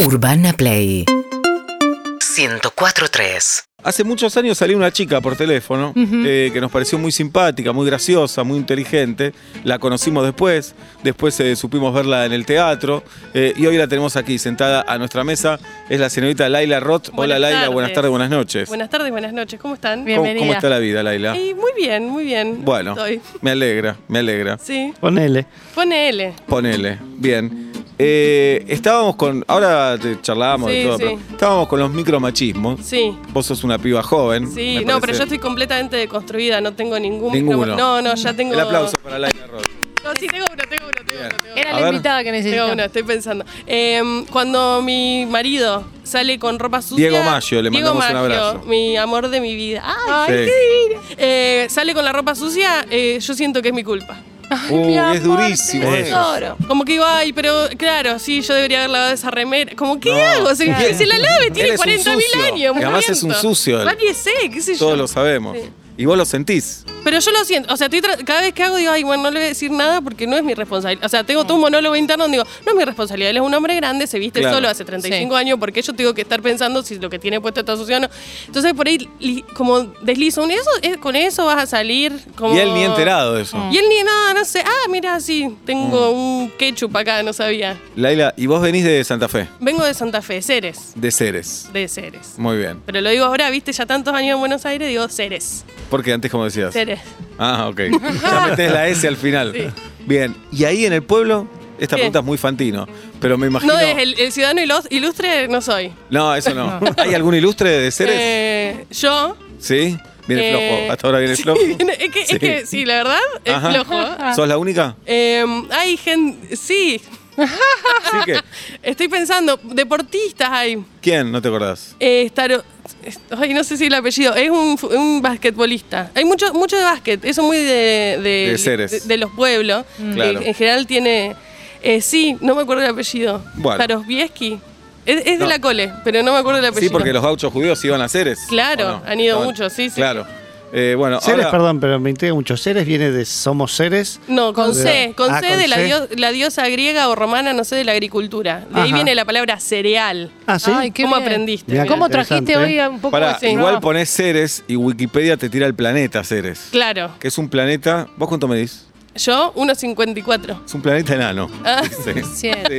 Urbana Play 104.3 Hace muchos años salió una chica por teléfono eh, que nos pareció muy simpática, muy graciosa, muy inteligente. La conocimos después, después eh, supimos verla en el teatro eh, y hoy la tenemos aquí sentada a nuestra mesa. Es la señorita Laila Roth. Hola Laila, tardes. buenas tardes, buenas noches. Buenas tardes, buenas noches. ¿Cómo están? ¿Cómo, Bienvenida. cómo está la vida, Laila? Y muy bien, muy bien. Bueno, Estoy. me alegra, me alegra. Sí. Ponele. Pone L. Ponele, bien. Eh, estábamos con, ahora te charlábamos de todo, sí. pero estábamos con los micromachismos. Sí. Vos sos una piba joven. Sí, no, pero yo estoy completamente deconstruida, no tengo ningún Ninguno. micro- No, no, ya tengo. El aplauso para Laila Roth. No, sí, tengo uno, tengo uno, tengo Bien. uno. Tengo Era la ver. invitada que Tengo necesitaba. uno, estoy pensando. Eh, cuando mi marido sale con ropa sucia. Diego Maggio, le Diego mandamos un abrazo. Mi amor de mi vida. ¡Ay, Sí. qué divino! Eh, sale con la ropa sucia, eh, yo siento que es mi culpa. Uh, mi es durísimo. te eso. Como que digo, ay, pero claro, sí, yo debería haber lavado esa remera. Como, ¿qué No. hago? Se, Claro. se la lave, tiene Él es un 40 mil sucio. años. Y además es un sucio. Nadie sé, qué sé yo. Todos lo sabemos. Sí. Y vos lo sentís. Pero yo lo siento, o sea, estoy cada vez que hago digo, ay, bueno, no le voy a decir nada porque no es mi responsabilidad. O sea, tengo todo un monólogo interno donde digo, no es mi responsabilidad, él es un hombre grande, se viste Claro. solo hace 35 años, porque yo tengo que estar pensando si lo que tiene puesto está sucio o no. Entonces por ahí li- como deslizo, un eso, eh, con eso vas a salir como... Y él ni enterado de eso. Y él ni nada, no sé, ah, mira, sí, tengo Mm. un ketchup acá, no sabía. Laila, y vos venís de Santa Fe, Vengo de Santa Fe, Ceres, de Ceres. de Ceres. Muy bien. Pero lo digo ahora, viste, ya tantos años en Buenos Aires, digo Ceres. Porque antes, como decías. Ceres. Ah, ok. Ya metés la S al final. Sí. Bien. Y ahí en el pueblo, esta pregunta es muy fantino, pero me imagino. No, es el, el ciudadano ilu- ilustre, no soy. No, eso no. ¿Hay algún ilustre de Ceres? Eh, yo. sí. Viene eh, flojo. Hasta ahora viene sí, flojo. viene- es, que, Sí. es que, sí, la verdad, es Ajá. flojo. ¿Sos la única? Eh, hay gente. Sí, Sí que. estoy pensando, deportistas hay. ¿Quién? No te acordás. Eh, Staro- ay, no sé si el apellido. Es un, fu- un basquetbolista. Hay mucho, mucho de básquet. Eso muy de, de, De Ceres. de- de los pueblos. que Claro. en general tiene. eh, sí, no me acuerdo el apellido. Bueno. Starosbieski. Es, es de No. la cole, pero no me acuerdo el apellido. Sí, porque los gauchos judíos iban a Ceres. Claro, ¿o no? han ido Estaban- muchos, sí, sí. Claro. Eh, bueno, Ceres, ahora- perdón, pero me intriga mucho. Ceres viene de Somos Seres. No, con C, con Ah, C con de la, C. dio- la diosa griega o romana, no sé, de la agricultura. De ahí viene la palabra cereal. Ah, sí. Ay, qué ¿Cómo bien. aprendiste? Mirá. ¿Cómo trajiste Interesante, hoy un poco Pará, así? igual No. ponés Ceres y Wikipedia te tira el planeta Ceres. Claro. Que es un planeta. ¿Vos cuánto medís? Yo, 1.54. Es un planeta enano. Ah. Sí. Cierto. Sí.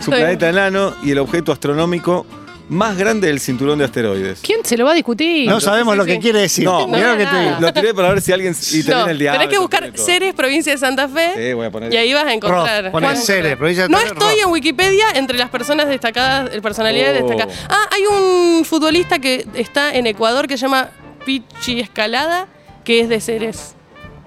Es un planeta enano y el objeto astronómico más grande del cinturón de asteroides. ¿Quién se lo va a discutir? No sabemos sí, lo sí. que quiere decir. No, Mirá lo que te digo. Lo tiré para ver si alguien. Y No, el diablo. tenés que buscar. Ceres, provincia de Santa Fe. Sí, voy a poner. Y ahí vas a encontrar. A Ceres, provincia de No Santa Fe, estoy Roth. en Wikipedia entre las personas destacadas, eh, personalidades Oh. destacadas. Ah, hay un futbolista que está en Ecuador que se llama Pichi Escalada, que es de Ceres.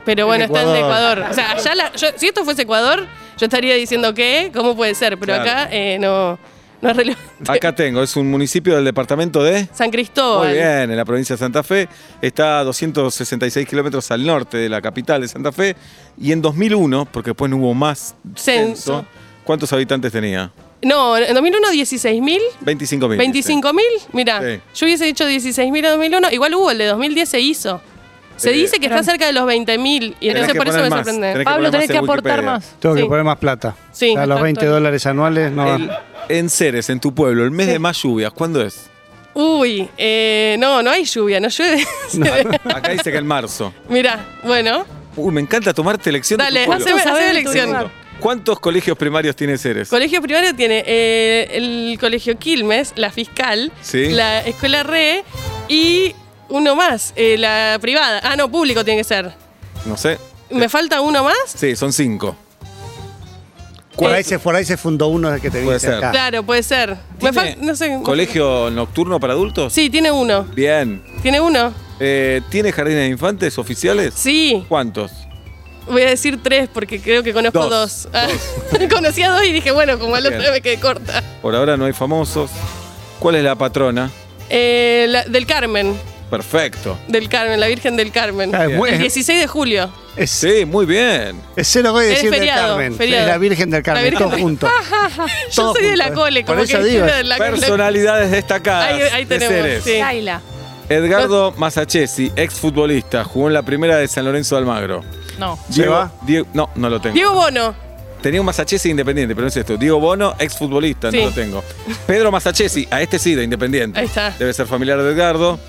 Pero bueno, está en Ecuador. Ecuador. O sea, allá la- yo- si esto fuese Ecuador, yo estaría diciendo que, ¿cómo puede ser? Pero Claro. acá eh, no, no es relevante. Acá tengo, es un municipio del departamento de. San Cristóbal. Muy bien, en la provincia de Santa Fe. Está a 266 kilómetros al norte de la capital de Santa Fe. Y en 2001, porque después no hubo más censo, Censo. ¿cuántos habitantes tenía? No, en 2001 16.000. 25.000. 25 mil, mira, Sí. yo hubiese dicho 16 mil en 2001, igual hubo, el de 2010 se hizo. Se Eh, dice que está cerca de los 20 mil y Tenés entonces por eso me sorprende. tenés que Pablo, tenés que aportar Wikipedia. más. Tengo que poner más plata. Sí, O sea, los exacto. 20 dólares anuales no. El- en Ceres, en tu pueblo, el mes de más lluvias, ¿cuándo es? Uy, eh, no, no hay lluvia, no llueve. Acá dice que en marzo. Mirá, bueno, Uy, me encanta tomarte elección de dale, pueblo. haceme, ¿Cuántos haceme de lugar? ¿Cuántos colegios primarios tiene Ceres? Colegio primario tiene eh, el colegio Quilmes, la fiscal, Sí. la escuela RE y uno más, eh, la privada. Ah, no, público tiene que ser. No sé. ¿Me falta uno más? Sí, son cinco. Por Eh, ahí, se, por ahí se fundó uno de que te Puede ser. acá. Claro, puede ser. Me ¿Tiene fal- no sé. ¿Colegio nocturno para adultos? Sí, tiene uno. Bien. ¿Tiene uno? Eh, ¿Tiene jardines de infantes oficiales? Sí. ¿Cuántos? Voy a decir tres porque creo que conozco Dos. dos. Ah, Conocí a dos y dije, bueno, como al otro me quedé corta. Por ahora no hay famosos. ¿Cuál es la patrona? Eh, la- del Carmen. Perfecto. Del Carmen, la Virgen del Carmen. Ah, es muy- El 16 de julio. Es, Sí, muy bien. es cero voy a Es decir del feriado, Carmen. feriado. Es la Virgen del Carmen, Virgen todo del- junto. Yo Todo soy de la junto. cole, Por como eso que digo, de la Personalidades destacadas. Ahí- ahí de tenemos, Ceres. sí. Laila. Edgardo Masachesi, exfutbolista, jugó en la primera de San Lorenzo de Almagro. No. ¿Se va? Diego- no, no lo tengo. Diego Bono. Tenía un Masachesi de Independiente, pero no es esto. Diego Bono, exfutbolista, Sí. no lo tengo. Pedro Masachesi, a este sí, de Independiente. Ahí está. Debe ser familiar de Edgardo.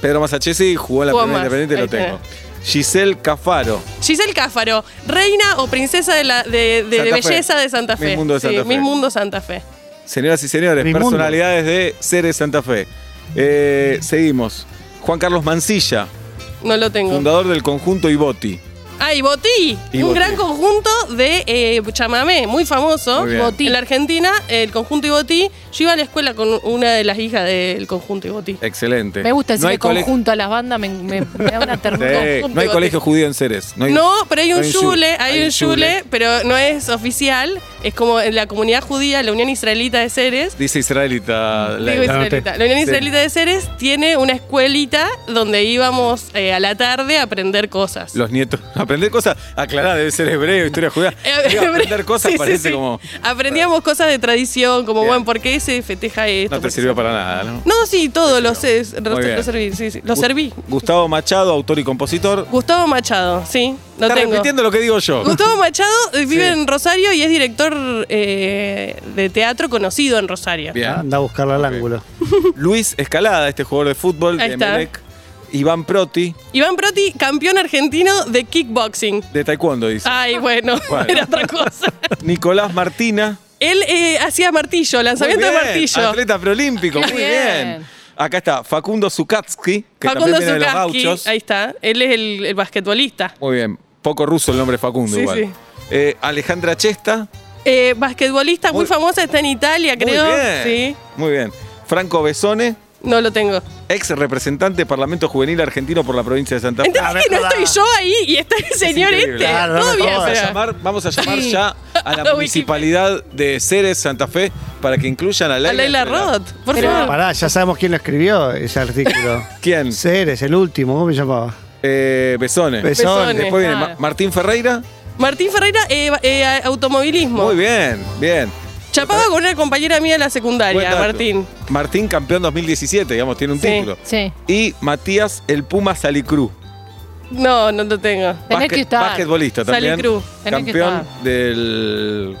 Pedro Masachesi jugó en la Jugó primera más, Independiente, lo tengo. Giselle Cafaro. Giselle Cáfaro, reina o princesa de, la, de, de Santa Fe. belleza de Santa Fe. Miss Mundo de Santa sí, Fe. Miss Mundo Santa Fe. Señoras y señores, Mi mundo. personalidades de Ceres Santa Fe. Eh, seguimos. Juan Carlos Mancilla, No lo tengo. fundador del conjunto Iboti. Ah, y Botí, Y un Botí. gran conjunto de eh, chamamé, muy famoso. Muy bien. Botí. En la Argentina, el conjunto Ibotí. Yo iba a la escuela con una de las hijas del conjunto Ibotí. Excelente. Me gusta no decirle hay conjunto a las bandas, me, me- me da una ternura. Sí, no hay colegio judío en Ceres. No, hay- No, pero hay un no shule, shul. hay un shule, pero no es oficial. Es como en la comunidad judía, la Unión Israelita de Ceres. Dice israelita. la- Digo la- israelita. La Unión Sí. Israelita de Ceres tiene una escuelita donde íbamos eh, a la tarde a aprender cosas. los nietos. Aprender cosas. Aclará, debe ser hebreo, historia judía. Digo, aprender cosas sí, parece sí. como. Aprendíamos cosas de tradición, como, Bien. bueno, ¿por qué se festeja esto? No te ¿Por qué sirvió para nada, ¿no? No, sí, todo lo sé, lo, serví, sí, sí, lo Gu- serví. Gustavo Machado, autor y compositor. Gustavo Machado, sí, lo Está tengo. repitiendo lo que digo yo. Gustavo Machado eh, vive Sí. en Rosario y es director eh, de teatro conocido en Rosario. Bien. Anda a buscarlo al Ok. ángulo. Luis Escalada, este jugador de fútbol Ahí de está. Iván Proti, Iván Proti, campeón argentino de kickboxing. de Taekwondo, dice. Ay, bueno, Bueno. era otra cosa. Nicolás Martina. Él eh, hacía martillo, lanzamiento Muy de martillo. Atleta preolímpico, muy bien. Bien. Acá está Facundo Zukatsky, que Facundo también viene de los gauchos. ahí está. Él es el, el basquetbolista. Muy bien. Poco ruso el nombre Facundo Sí, igual. sí. Eh, Alejandra Chesta. Eh, basquetbolista muy, Muy- famosa, está en Italia, creo. Muy bien. Sí, Muy bien. Franco Besone, no lo tengo. Ex representante del Parlamento Juvenil Argentino por la provincia de Santa Fe. ¿Entendés A ver, que no estoy yo ahí y está el señor este? Claro, no bien, Vamos a llamar, vamos a llamar Sí. ya a la A municipalidad de Ceres, Santa Fe, para que incluyan a A Laila. Leila entre la- Roth, por Pero- favor. Pará, ya sabemos quién lo escribió, ese artículo. ¿Quién? Ceres, el último, ¿cómo me llamaba? Eh, Besone. Besone. Después viene Martín Ferreira. Martín Ferreira, eh, eh, automovilismo. Muy bien, bien. Chapaba con una compañera mía de la Buen secundaria, dato. Martín. Martín, campeón 2017, digamos, tiene un Sí. título. Sí. Y Matías, el Puma Salicru. No, no lo tengo. Tenés que estar. Basquetbolista también. Salicru. Tenés que Campeón estar. del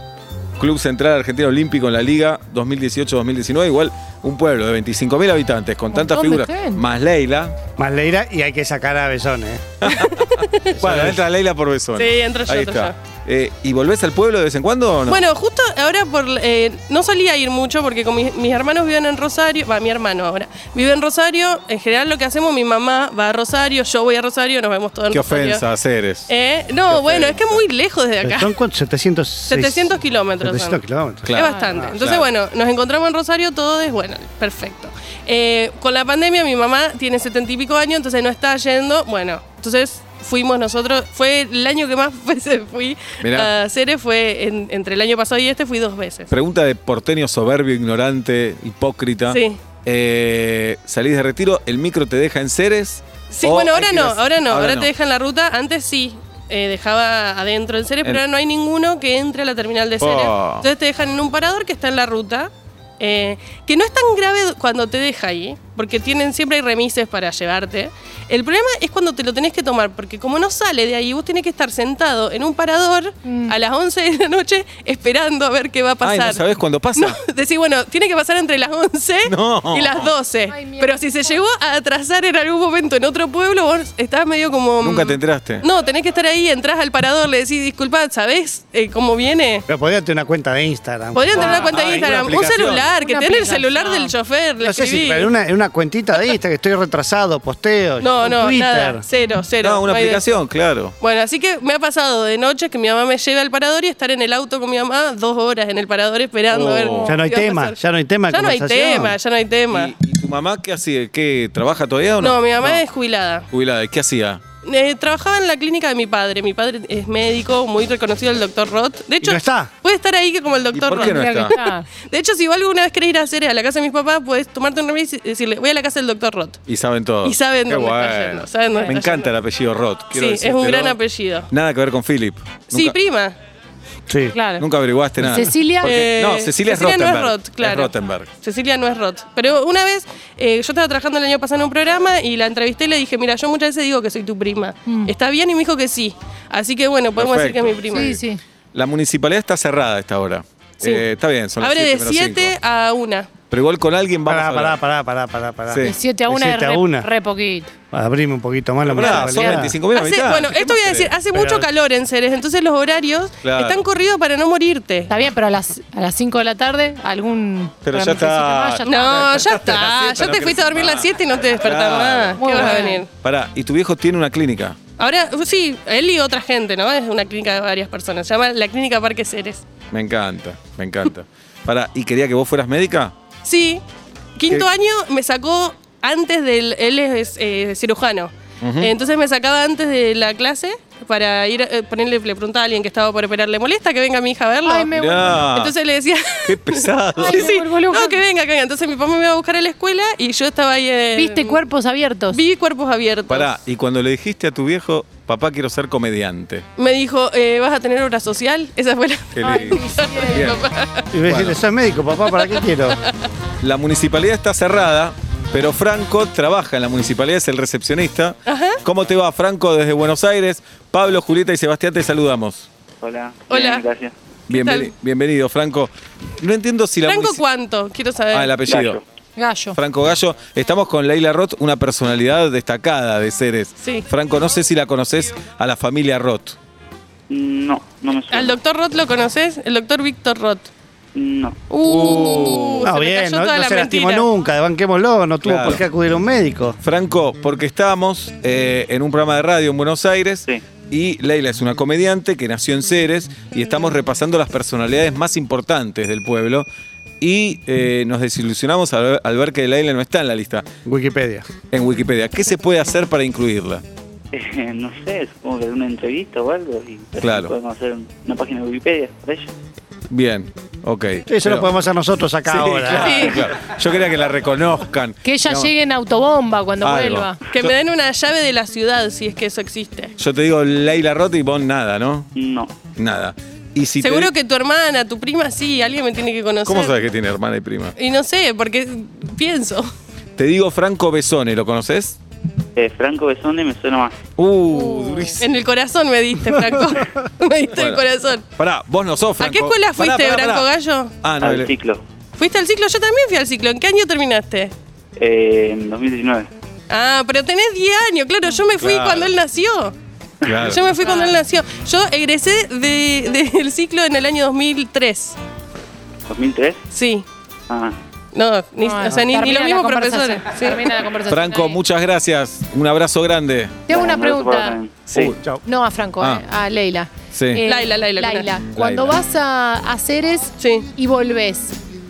Club Central Argentino Olímpico en la Liga 2018-2019. Igual un pueblo de 25.000 habitantes con Un tantas montón de figuras. gente. Más Leila. Más Leira y hay que sacar a Besón, ¿eh? Bueno, entra Leila por Besón. Sí, entro yo, Ahí entro está. Eh, ¿Y volvés al pueblo de vez en cuando o no? Bueno, justo ahora por eh, no solía ir mucho porque con mis, mis hermanos viven en Rosario, va, mi hermano ahora vive en Rosario. En general lo que hacemos, mi mamá va a Rosario, yo voy a Rosario, nos vemos todos en Qué Rosario. ofensa, Ceres. Eh, no, Qué bueno, es que es muy lejos desde acá. ¿Son cuántos? 700. 700 kilómetros. 700 son. kilómetros. Claro. Es bastante. Ah, Entonces, claro. bueno, nos encontramos en Rosario todos, bueno, perfecto. Eh, con la pandemia, mi mamá tiene setenta y pico años, entonces no está yendo. Bueno, entonces fuimos nosotros. Fue el año que más veces fui Mirá. a Ceres, fue en- entre el año pasado y este, fui dos veces. Pregunta de porteño soberbio, ignorante, hipócrita. Sí. Eh, salís de retiro, el micro te deja en Ceres. Sí, bueno, ahora no, ahora no, ahora, no. te dejan la ruta. Antes sí, eh, dejaba adentro en Ceres, En- pero ahora no hay ninguno que entre a la terminal de Ceres. Oh. Entonces te dejan en un parador que está en la ruta, eh, que no es tan grave cuando te deja ahí, porque tienen siempre hay remises para llevarte. El problema es cuando te lo tenés que tomar, porque como no sale de ahí, vos tenés que estar sentado en un parador Mm. a las 11 de la noche esperando a ver qué va a pasar. Ay, ¿no sabés cuándo pasa? No, decís, bueno, tiene que pasar entre las 11 No. y las 12. Ay, mi Pero si se llegó a atrasar en algún momento en otro pueblo, vos estás medio como... Nunca te mm, enteraste. No, tenés que estar ahí, entras al parador, le decís, disculpad, ¿sabés eh, cómo viene? Pero podría tener una cuenta de Instagram. Podrían tener una Ah, cuenta de Instagram, un celular, que tenés el celular del chofer, le No sé si, pero en una, en una cuentita de Instagram que estoy retrasado, posteo. No, no, Twitter. nada, cero, cero. No, una aplicación, claro. Bueno, así que me ha pasado de noche que mi mamá me lleve al parador y estar en el auto con mi mamá dos horas en el parador esperando Oh. a ver. Ya no hay tema, ya no hay tema Ya no hay tema, ya no hay tema. ¿Y, y tu mamá qué hacía? ¿Qué, ¿Trabaja todavía o no? No, mi mamá es jubilada. Jubilada. ¿Y qué hacía? Eh, trabajaba en la clínica de mi padre. Mi padre es médico, muy reconocido, el doctor Roth. De hecho, no está? puede estar ahí que como el doctor por Roth. no está? De hecho, si vos alguna vez querés ir a hacer a la casa de mis papás, puedes tomarte un remis y decirle, voy a la casa del doctor Roth. Y saben todo. Y saben Qué dónde está bueno. yendo, saben dónde Me está encanta yendo. el apellido Roth. quiero Sí, es un decírtelo. gran apellido. Nada que ver con Philip. Sí, Nunca, prima. Sí. Claro. nunca averiguaste nada. Cecilia. Porque- Eh, no, Cecilia, es no es Roth, claro. Es Rottenberg. Cecilia no es Roth. Pero una vez, eh, yo estaba trabajando el año pasado en un programa y la entrevisté y le dije, mira, yo muchas veces digo que soy tu prima. Mm. ¿Está bien? Y me dijo que sí. Así que bueno, podemos Perfecto. decir que es mi prima. Sí, sí. La municipalidad está cerrada a esta hora. Sí. Eh, está bien, son las Abre de siete menos 7 cinco. a 1. Pero igual con alguien vamos Pará, a hablar. pará, pará, pará, pará, pará. Sí. De 7 a De 1 es siete a re, una. re poquito. Abrime un poquito más la Pará, son municipalidad. 25 mil Hace- bueno, esto voy a decir, hace mucho Pero- calor en Ceres, entonces los horarios Claro. están corridos para no morirte. Está bien, pero a las, a las 5 de la tarde, algún. Pero ya está. ya está. No, ya La está. siesta Ya no te fuiste a dormir crece las 7 y no te despertás Claro. más. Muy ¿Qué vas a bueno. venir? Pará, y tu viejo tiene una clínica. Ahora, sí, él y otra gente, ¿no? Es una clínica de varias personas. Se llama la Clínica Parque Ceres. Me encanta, me encanta. Pará, ¿y quería que vos fueras médica? Sí, quinto ¿Qué? año me sacó antes del. Él es eh, cirujano. Entonces me sacaba antes de la clase para ir, a- eh, ponerle, le preguntaba a alguien que estaba por operar, ¿le molesta que venga mi hija a verlo? Ay, me Mirá, Entonces le decía. qué pesado. Ay, Sí, me sí. vuelvo loca. No, que venga, que venga. Entonces mi papá me iba a buscar a la escuela y yo estaba ahí. en- ¿Viste cuerpos abiertos? Vi cuerpos abiertos. Pará, y cuando le dijiste a tu viejo, papá, quiero ser comediante. Me dijo, eh, ¿vas a tener obra social? Esa fue la. Qué Ay, sí. Bien. Y ves, decirle, soy médico, papá, ¿para qué quiero? La municipalidad está cerrada, pero Franco trabaja en la municipalidad, es el recepcionista. ¿Cómo te va, Franco, desde Buenos Aires? Pablo, Julieta y Sebastián te saludamos. Hola. Hola. Bien, gracias. Bienveni- tal? bienvenido, Franco. No entiendo si la ¿Franco cuánto? Quiero saber. Ah, el apellido. Gallo. Gallo. Franco Gallo. Estamos con Leila Roth, una personalidad destacada de Ceres. Sí. Franco, no sé si la conoces a la familia Roth. No, no me suena. ¿Al doctor Roth lo conoces? El doctor Víctor Roth. No. Uh, No, se me bien, cayó no, toda no la se lastimó mentira. nunca, banquémoslo, no tuvo Claro. por qué acudir a un médico. Franco, porque estamos eh, en un programa de radio en Buenos Aires Sí. y Leila es una comediante que nació en Ceres y estamos repasando las personalidades más importantes del pueblo y eh, nos desilusionamos al ver, al ver que Leila no está en la lista Wikipedia. en Wikipedia. ¿Qué se puede hacer para incluirla? Eh, no sé, supongo que una entrevista o algo. Y Claro. Podemos hacer una página de Wikipedia para ella. Bien, ok. Eso Pero- lo podemos hacer nosotros acá Sí, ahora. claro, Sí. claro. Yo quería que la reconozcan. Que ella llegue en autobomba cuando Algo. vuelva. Que me den una llave de la ciudad, si es que eso existe. Yo te digo Leila Roth y vos nada, ¿no? No. Nada. Y si Seguro que tu hermana, tu prima, sí, alguien me tiene que conocer. ¿Cómo sabes que tiene hermana y prima? Y no sé, porque pienso. Te digo Franco Besone, ¿lo conoces? Eh, Franco Besone me suena más. Uh, durísimo. En el corazón me diste, Franco. me diste el corazón. Pará, vos no sos Franco. ¿A qué escuela fuiste, pará, Branco pará. Gallo? Ah, no, al ciclo. ¿Fuiste al ciclo? Yo también fui al ciclo. ¿En qué año terminaste? Eh, en 2019. Ah, pero tenés 10 años, claro. Yo me fui Claro. cuando él nació. Claro. Yo me fui cuando él nació. Yo egresé de- del ciclo en el año 2003. ¿2003? Sí. Ah, No, ni, Bueno, o sea, ni, ni termina los la mismos conversación. profesores. Sí. Termina la conversación. Franco, ahí. muchas gracias. Un abrazo grande. Te hago una pregunta. también. Sí. Uh, Chao. No a Franco, Ah. eh, a Leila. Sí. Laila, Laila, Laila. Luna. Cuando Laila. vas a, a Ceres Sí. y volvés,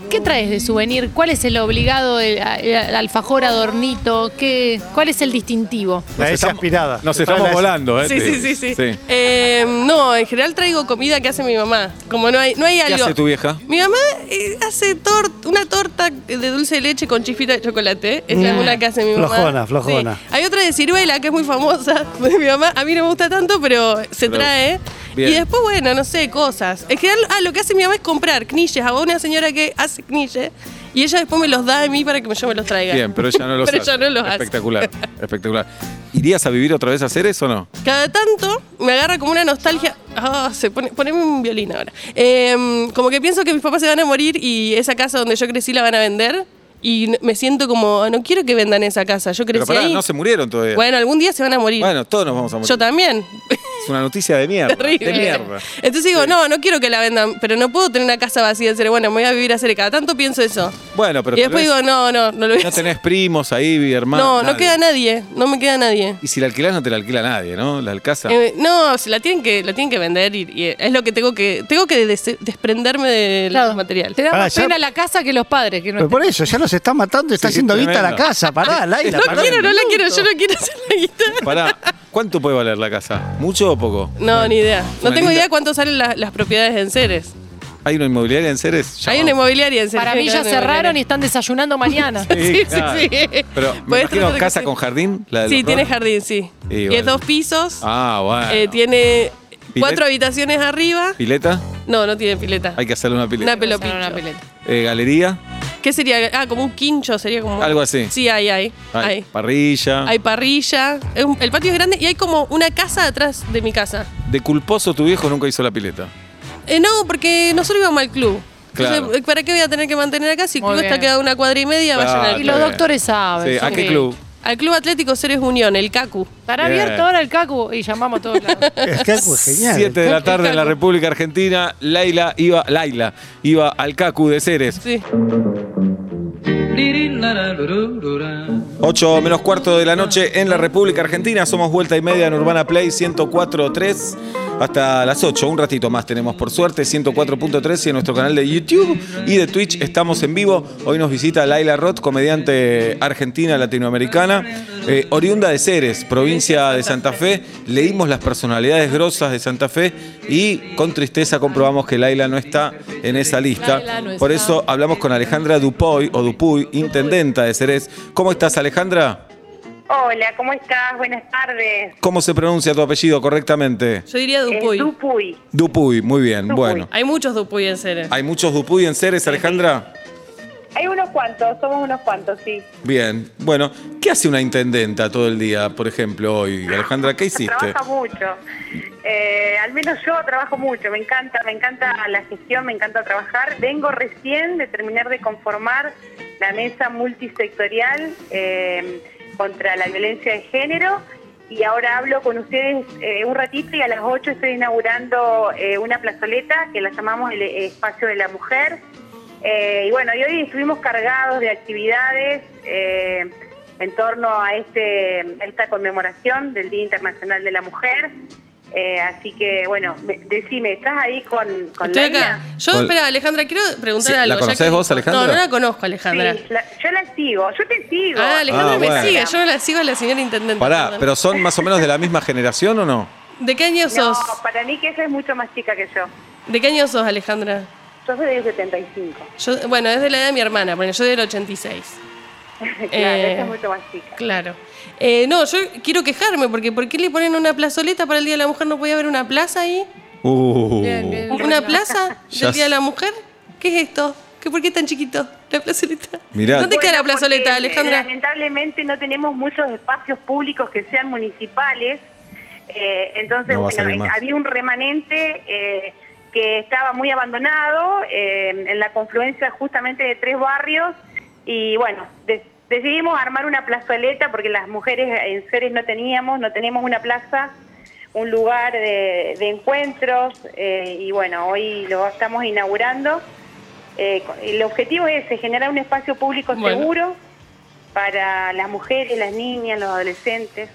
¿qué traes de souvenir? ¿Cuál es el obligado, el, el alfajor adornito? ¿Qué, ¿Cuál es el distintivo? La estamos- aspirada. Nos estamos la volando, ¿eh? Sí, sí, sí, sí. Eh, no, en general traigo comida que hace mi mamá. Como no hay, no hay ¿Qué algo. hace tu vieja? Mi mamá eh, hace tor- una torta de dulce de leche con chispita de chocolate. Es la Mm. una que hace mi mamá. Flojona, flojona. Sí. Hay otra de ciruela que es muy famosa de mi mamá. A mí no me gusta tanto, pero se Pero- trae. Bien. Y después, bueno, no sé, cosas. En general, ah, lo que hace mi mamá es comprar knilles a una señora que hace knilles y ella después me los da a mí para que yo me los traiga. Bien, pero ella no lo Pero hace. ella no los hace. Espectacular, espectacular. ¿Irías a vivir otra vez a Ceres o no? Cada tanto me agarra como una nostalgia. Ah, se pone, poneme un violín ahora. Em, como que pienso que mis papás se van a morir y esa casa donde yo crecí la van a vender. Y me siento como, no quiero que vendan esa casa. Yo crecí Pero pará, ahí. no se murieron todavía. Bueno, algún día se van a morir. Bueno, todos nos vamos a morir. yo también. Es una noticia de mierda. Terrible. De mierda. Entonces digo, no, no quiero que la vendan, pero no puedo tener una casa vacía en Cere. Bueno, me voy a vivir a. Cada tanto pienso eso. Bueno, pero y después digo, no, no, no lo voy a no hacer. tenés primos ahí, hermanos. No, no queda nadie. No me queda nadie. Y si la alquilás, no te la alquila nadie, ¿no? La casa. Eh, no, se la tienen que, la tienen que vender y, y es lo que tengo que, tengo que des- desprenderme del Claro. material. Te da Pará, más ya- pena la casa que los padres. Que no Pero por eso, ya los está matando y está Sí, haciendo tremendo. guita la casa. Pará, Laila, No pará. quiero, no la quiero, yo no quiero hacer la guitarra. Pará, ¿cuánto puede valer la casa? ¿Mucho o poco? No, ni idea. No tengo linda- idea cuánto salen la- las propiedades en Ceres. ¿Hay una inmobiliaria en Ceres? Hay una inmobiliaria en Ceres. Para mí ya cerraron y están desayunando mañana. Sí, Sí, sí, claro. sí. Pero me Podés imagino tratar de casa que con jardín. La de Sí, los tiene dos. jardín, sí. Y Y, bueno. es dos pisos. Ah, bueno. eh, tiene Pilet- cuatro habitaciones arriba. ¿Pileta? No, no tiene pileta. Hay que hacerle una pileta. Una pelo Hacer una pileta. Eh, ¿Galería? ¿Qué sería? Ah, como un quincho, sería como. Algo así. Sí, hay, hay. Hay hay. Parrilla. Hay parrilla. El patio es grande y hay como una casa atrás de mi casa. De culposo tu viejo nunca hizo la pileta. Eh, no, porque nosotros íbamos al club. Entonces, Claro. ¿para qué voy a tener que mantener acá? Si el club está quedado a una cuadra y media, vayan Claro. al Y los doctores saben. Sí, ¿A qué club? Al Club Atlético Ceres Unión, el CACU. Estará Bien. abierto ahora el CACU y llamamos a todos lados. Es que es genial. 7 de la tarde en la República Argentina, Laila iba, Laila iba al CACU de Ceres. Sí. 8 menos cuarto de la noche en la República Argentina. Somos vuelta y media en Urbana Play 104.3. Hasta las 8, un ratito más tenemos por suerte, 104.3 y en nuestro canal de YouTube y de Twitch estamos en vivo. Hoy nos visita Laila Roth, comediante argentina, latinoamericana, eh, oriunda de Ceres, provincia de Santa Fe. Leímos las personalidades grosas de Santa Fe y con tristeza comprobamos que Laila no está en esa lista. Por eso hablamos con Alejandra Dupoy o Dupuy, intendenta de Ceres. ¿Cómo estás, Alejandra? Hola, ¿cómo estás? Buenas tardes. ¿Cómo se pronuncia tu apellido correctamente? Yo diría Es Dupuy. Dupuy. Dupuy, muy bien, Dupuy. bueno. Hay muchos Dupuy en Ceres. ¿Hay muchos Dupuy en Ceres, Alejandra? Hay unos cuantos, somos unos cuantos, sí. Bien, bueno. ¿Qué hace una intendenta todo el día, por ejemplo, hoy? Alejandra, ¿qué hiciste? Trabaja mucho. Eh, al menos yo trabajo mucho. Me encanta, me encanta la gestión, me encanta trabajar. Vengo recién de terminar de conformar la mesa multisectorial eh, contra la violencia de género. Y ahora hablo con ustedes eh, un ratito y a las 8 estoy inaugurando eh, una plazoleta que la llamamos el eh, Espacio de la Mujer. Y bueno, hoy estuvimos cargados de actividades en torno a este, esta conmemoración del Día Internacional de la Mujer. Eh, así que, bueno, me- decime, ¿estás ahí con, con Estoy. Yo, Con- espera, Alejandra, quiero preguntar Sí, ¿la algo. conocés que- vos, Alejandra? No, no la conozco, Sí, Alejandra. la- yo la sigo, yo te sigo. Ah, Alejandra Ah, me bueno. sigue. Yo no la sigo a la señora intendente. Pará, perdón. ¿pero son más o menos de la misma generación o no? ¿De qué año No, sos? para mí que ella es mucho más chica que yo. ¿De qué año sos, Alejandra? Yo soy del 75. Yo, bueno, es de la edad de mi hermana, porque yo soy del 86. claro, Eh, es mucho más chica. Claro. Eh, no, yo quiero quejarme, porque ¿por qué le ponen una plazoleta para el Día de la Mujer? ¿No podía haber una plaza ahí? Uh, Bien, bien. ¿Una plaza del Día de la Mujer? ¿Qué es esto? ¿Qué, ¿Por qué es tan chiquito la plazoleta? Mirá. ¿Dónde queda la plazoleta, porque, Alejandra? Lamentablemente no tenemos muchos espacios públicos que sean municipales. eh, entonces, No bueno, había un remanente eh, que estaba muy abandonado eh, en la confluencia justamente de tres barrios. Y bueno, de- decidimos armar una plazoleta porque las mujeres en Ceres no teníamos, no tenemos una plaza, un lugar de, de encuentros. eh, y bueno, hoy lo estamos inaugurando. Eh, el objetivo es generar un espacio público Bueno. seguro para las mujeres, las niñas, los adolescentes.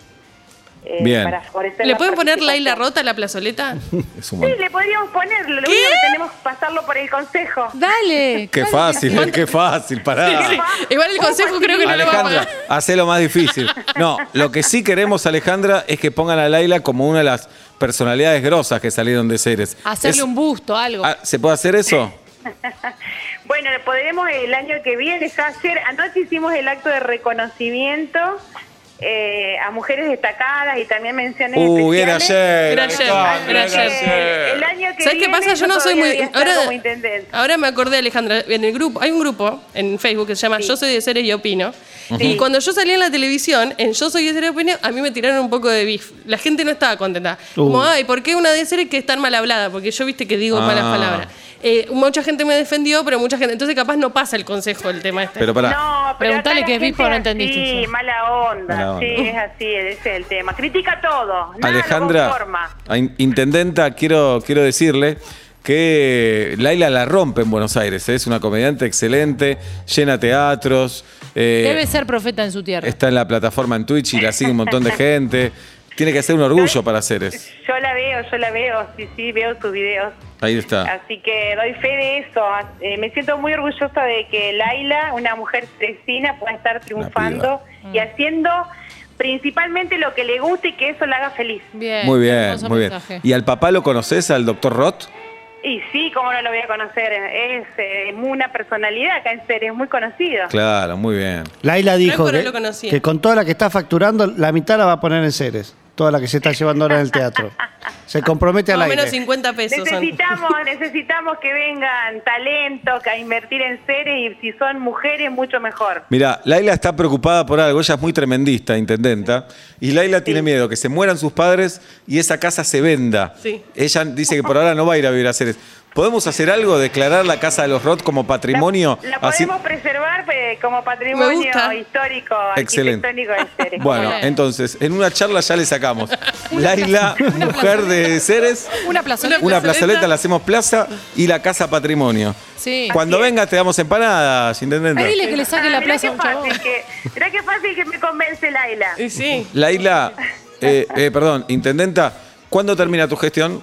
Eh, Bien. Para favorecer ¿Le pueden poner. Laila Rota a la plazoleta? es un Sí, le podríamos ponerlo. Lo ¿Qué? único que tenemos que pasarlo por el consejo. Dale. Qué fácil, qué fácil, pará. Sí, Igual el consejo creo que no lo va a Alejandra, pagar. hace lo más difícil. No, lo que sí queremos, Alejandra, es que pongan a Laila como una de las personalidades grosas que salieron de Ceres. Hacerle Es- un busto, algo. Ah, ¿Se puede hacer eso? Bueno, podremos el año que viene, ya ayer, anoche hicimos el acto de reconocimiento eh, a mujeres destacadas y también menciones Uh, especiales. ayer. Era ayer, Alejandra, era era ayer. El año que ¿Sabes qué pasa? Yo no soy muy. Ahora, como intendente. ahora me acordé, Alejandra. En el grupo, hay un grupo en Facebook que se llama Yo soy de Ceres y Opino. Y cuando yo salí en la televisión, en Yo soy de Ceres y Opino, a mí me tiraron un poco de bif. La gente no estaba contenta. Como, Uh. ay, ¿por qué una de Ceres que es tan mal hablada? Porque yo viste que digo Ah. malas palabras. Eh, mucha gente me defendió, pero mucha gente. Entonces, capaz no pasa el consejo el tema este. Pero pará. No, pero Preguntale la es bifo, no entendiste, Sí, sí. mala onda. Mala onda. Sí, es así, ese es el tema. Critica todo. Nada Alejandra, a in- intendenta, quiero, quiero decirle que Laila la rompe en Buenos Aires. ¿eh? Es una comediante excelente, llena teatros. eh, Debe ser profeta en su tierra. Está en la plataforma en Twitch y la sigue un montón de gente. Tiene que ser un orgullo para la veo, yo la veo, sí, sí, veo sus videos. Ahí está. Así que doy fe de eso. Eh, me siento muy orgullosa de que Laila, una mujer crecina, pueda estar triunfando y haciendo principalmente lo que le gusta y que eso la haga feliz. Bien. Muy bien, muy bien. ¿Y al papá lo conoces, al doctor Roth? Y sí, cómo no lo voy a conocer. Es eh, una personalidad acá en Ceres, muy conocido. Claro, muy bien. Laila dijo que con toda la que está facturando, la mitad la va a poner en Ceres. Toda la que se está llevando ahora en el teatro. Se compromete al o aire. menos 50 pesos son. Necesitamos, necesitamos que vengan talentos, que a invertir en Ceres y si son mujeres, mucho mejor. Mira, Laila está preocupada por algo. Ella es muy tremendista, intendenta. Y Laila tiene miedo que se mueran sus padres y esa casa se venda. Sí. Ella dice que por ahora no va a ir a vivir a Ceres. ¿Podemos hacer algo? ¿Declarar la Casa de los Roth como patrimonio? La, la Así- podemos preservar eh, como patrimonio histórico, Excelente. arquitectónico de Ceres. Bueno, entonces, en una charla ya le sacamos. Laila, mujer de Ceres, Una plazoleta. una plazoleta. la hacemos plaza y la casa patrimonio. Sí. Cuando vengas te damos empanadas, intendente. Ahí dile que le saque Ah, la mirá plaza a qué fácil que, mirá qué fácil que me convence Laila. Sí. Laila, eh, eh, perdón, intendenta, ¿cuándo termina tu gestión?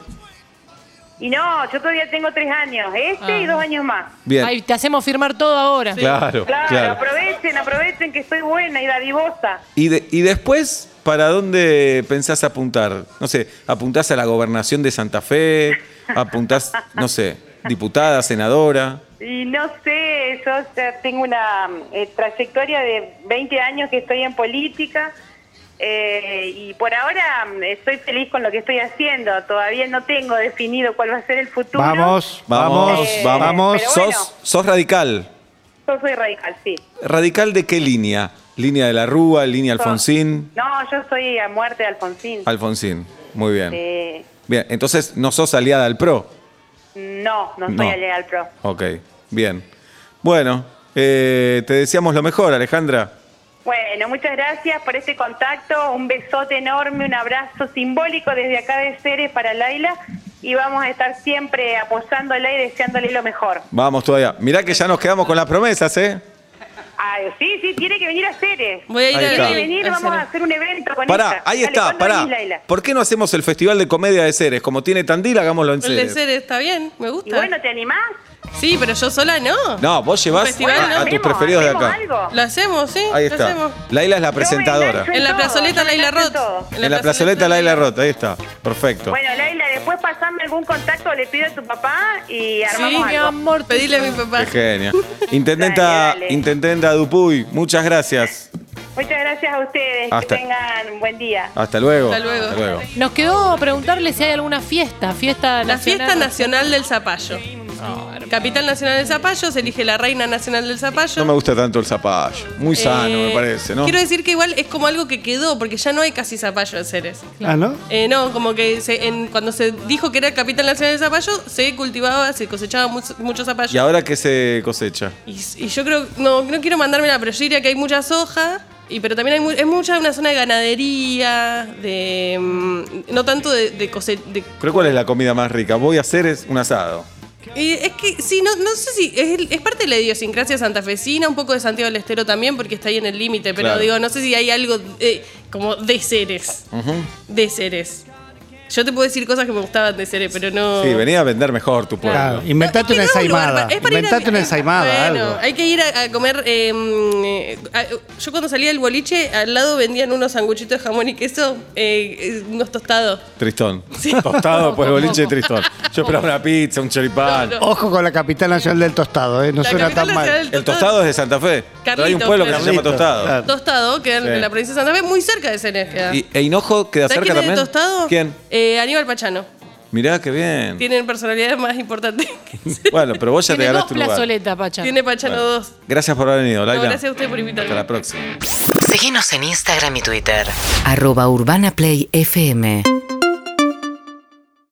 Y no, yo todavía tengo tres años, este y Ah. dos años más. Bien. Ay, te hacemos firmar todo ahora. Claro, Claro, claro. aprovechen, aprovechen que estoy buena y dadivosa. Y, de- y después, ¿para dónde pensás apuntar? No sé, ¿apuntás a la gobernación de Santa Fe? ¿Apuntás, no sé, diputada, senadora? Y no sé, yo ya tengo una eh, trayectoria de 20 años que estoy en política eh, y por ahora mm, estoy feliz con lo que estoy haciendo. Todavía no tengo definido cuál va a ser el futuro. Vamos, Vamos, vamos, Eh, vamos. ¿Sos, bueno. sos radical? Yo soy radical, sí. ¿Radical de qué línea? ¿Línea de la Rúa, línea Alfonsín? No, yo soy a muerte de Alfonsín. Alfonsín, muy bien. Eh, Bien, entonces no sos aliada al PRO. no, no soy No. aliada al PRO. Ok, bien. Bueno, eh, te deseamos lo mejor, Alejandra. Bueno, muchas gracias por este contacto. Un besote enorme, un abrazo simbólico desde acá de Ceres para Laila. Y vamos a estar siempre apoyándola y deseándole lo mejor. Vamos todavía. Mirá que ya nos quedamos con las promesas, ¿eh? Ay, sí, sí, tiene que venir a Ceres. Voy a ir. Tiene que venir, a vamos a hacer- un evento con Pará, ella. ahí Dale, está, ¿cuándo pará. venís, Laila? ¿Por qué no hacemos el Festival de Comedia de Ceres? Como tiene Tandil, hagámoslo en El de Ceres. está bien, me Y gusta. bueno, ¿te animás? Sí, pero yo sola no. No, vos llevás festival, a, ¿no? a tus Hacemos, preferidos de hacemos acá. algo. Lo hacemos, sí. Ahí lo está. hacemos. Laila es la presentadora. En la plazoleta Laila Roth. En la plazoleta Laila Rota, ahí está. Perfecto. Bueno, Laila, después pasame algún contacto, le pido a tu papá y armamos mi algo. amor. te- Pedile a mi papá. Qué genia. Intendenta, Dale, dale. Intendenta Dupuy, muchas gracias. Muchas gracias a ustedes. Hasta- Que tengan buen día. Hasta luego. Hasta luego. Nos quedó preguntarle si hay alguna fiesta, fiesta La nacional. fiesta nacional del zapallo. Capital Nacional del Zapallo, se elige la reina nacional del zapallo. No me gusta tanto el zapallo. Muy sano, Eh, me parece, ¿no? Quiero decir que igual es como algo que quedó, porque ya no hay casi zapallo en Ceres. Ah, ¿no? Eh, no, como que se- en- cuando se dijo que era capital nacional del zapallo, se cultivaba, se cosechaba mu- mucho zapallo. ¿Y ahora qué se cosecha? Y, y yo creo, no, no quiero mandármela, pero yo diría que hay mucha soja, y, pero también hay mu- es mucha una zona de ganadería, de mm, no tanto de, de cose- de- Creo cuál es la comida más rica. Voy a hacer es un asado. Y es que sí, no, no sé si es, es parte de la idiosincrasia santafesina, un poco de Santiago del Estero también, porque está ahí en el límite, pero Claro. digo, no sé si hay algo eh, como de seres, de seres. Yo te puedo decir cosas que me gustaban de seres, pero no... Sí, venía a vender mejor tu pueblo. Claro, inventate No, una un ensaimada. para ir a- Inventate una ensaimada, Bueno, algo. hay que ir a, a comer. eh, eh, a- yo cuando salía del boliche, al lado vendían unos sanguchitos de jamón y queso, eh, eh, unos tostados. Tristón. Sí. Tostado por el boliche de Tristón. Yo esperaba una pizza, un choripán. No, no. Ojo con la capital nacional del tostado, ¿eh? No La suena tan mal. El tostado es de Santa Fe. Pero hay un Carlitos, pueblo que se llama Tostado. Claro. Tostado, que Sí. en la provincia de Santa Fe, muy cerca de queda. ¿Y, ¿E Hinojo queda ¿Sabes cerca quién es también? de Tostado? ¿Quién? Eh, Aníbal Pachano. Mirá, qué bien. Tienen personalidades más importantes. Bueno, pero vos ya te ganaste un lugar. plazoletas, Pacha. Tiene Pachano Bueno. dos. Gracias por haber venido, No, Laila. gracias a usted por invitarme. Hasta la próxima. Seguinos en Instagram y Twitter. Arroba Urbana Play FM.